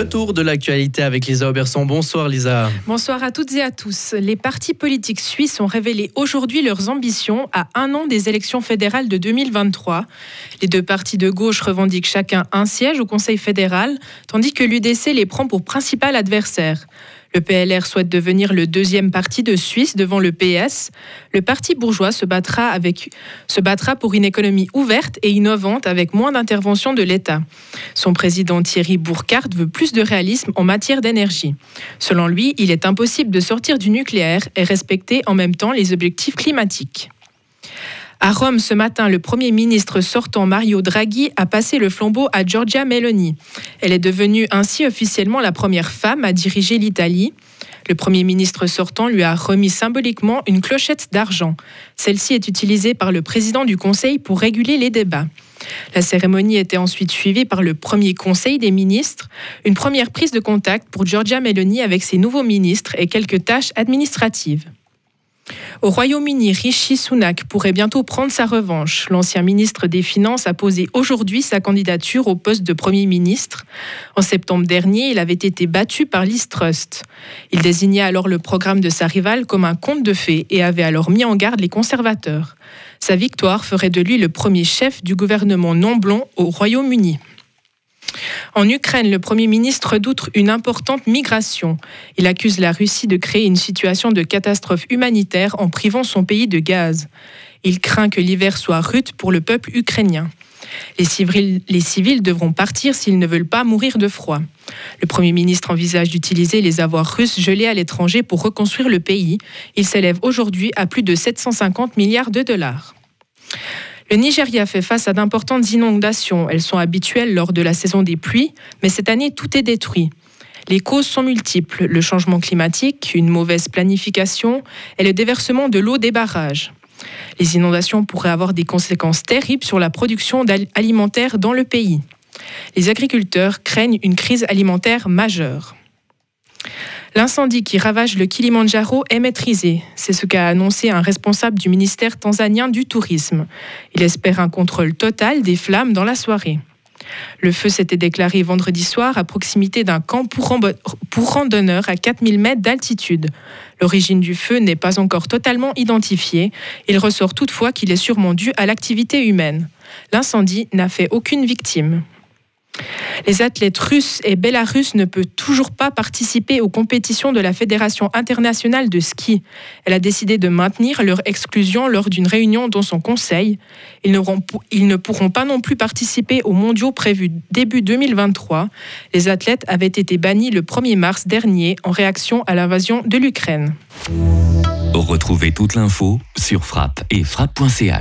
Le tour de l'actualité avec Lisa Auberson. Bonsoir Lisa. Bonsoir à toutes et à tous. Les partis politiques suisses ont révélé aujourd'hui leurs ambitions à un an des élections fédérales de 2023. Les deux partis de gauche revendiquent chacun un siège au Conseil fédéral, tandis que l'UDC les prend pour principal adversaire. Le PLR souhaite devenir le deuxième parti de Suisse devant le PS. Le parti bourgeois se battra, pour une économie ouverte et innovante avec moins d'intervention de l'État. Son président Thierry Bourcard veut plus de réalisme en matière d'énergie. Selon lui, il est impossible de sortir du nucléaire et respecter en même temps les objectifs climatiques. À Rome ce matin, le Premier ministre sortant Mario Draghi a passé le flambeau à Giorgia Meloni. Elle est devenue ainsi officiellement la première femme à diriger l'Italie. Le Premier ministre sortant lui a remis symboliquement une clochette d'argent. Celle-ci est utilisée par le président du Conseil pour réguler les débats. La cérémonie était ensuite suivie par le premier Conseil des ministres, une première prise de contact pour Giorgia Meloni avec ses nouveaux ministres et quelques tâches administratives. Au Royaume-Uni, Rishi Sunak pourrait bientôt prendre sa revanche. L'ancien ministre des Finances a posé aujourd'hui sa candidature au poste de Premier ministre. En septembre dernier, il avait été battu par Liz Trust. Il désignait alors le programme de sa rivale comme un conte de fées et avait alors mis en garde les conservateurs. Sa victoire ferait de lui le premier chef du gouvernement non blond au Royaume-Uni. En Ukraine, le Premier ministre doute une importante migration. Il accuse la Russie de créer une situation de catastrophe humanitaire en privant son pays de gaz. Il craint que l'hiver soit rude pour le peuple ukrainien. Les civils, les civils devront partir s'ils ne veulent pas mourir de froid. Le Premier ministre envisage d'utiliser les avoirs russes gelés à l'étranger pour reconstruire le pays. Il s'élève aujourd'hui à plus de 750 milliards de dollars. Le Nigeria fait face à d'importantes inondations. Elles sont habituelles lors de la saison des pluies, mais cette année, tout est détruit. Les causes sont multiples, le changement climatique, une mauvaise planification et le déversement de l'eau des barrages. Les inondations pourraient avoir des conséquences terribles sur la production alimentaire dans le pays. Les agriculteurs craignent une crise alimentaire majeure. L'incendie qui ravage le Kilimandjaro est maîtrisé. C'est ce qu'a annoncé un responsable du ministère tanzanien du Tourisme. Il espère un contrôle total des flammes dans la soirée. Le feu s'était déclaré vendredi soir à proximité d'un camp pour, randonneurs à 4000 mètres d'altitude. L'origine du feu n'est pas encore totalement identifiée. Il ressort toutefois qu'il est sûrement dû à l'activité humaine. L'incendie n'a fait aucune victime. Les athlètes russes et belarusses ne peuvent toujours pas participer aux compétitions de la Fédération internationale de ski. Elle a décidé de maintenir leur exclusion lors d'une réunion dans son conseil. Ils, ne pourront pas non plus participer aux mondiaux prévus début 2023. Les athlètes avaient été bannis le 1er mars dernier en réaction à l'invasion de l'Ukraine. Retrouvez toute l'info sur frappe et frappe.ch.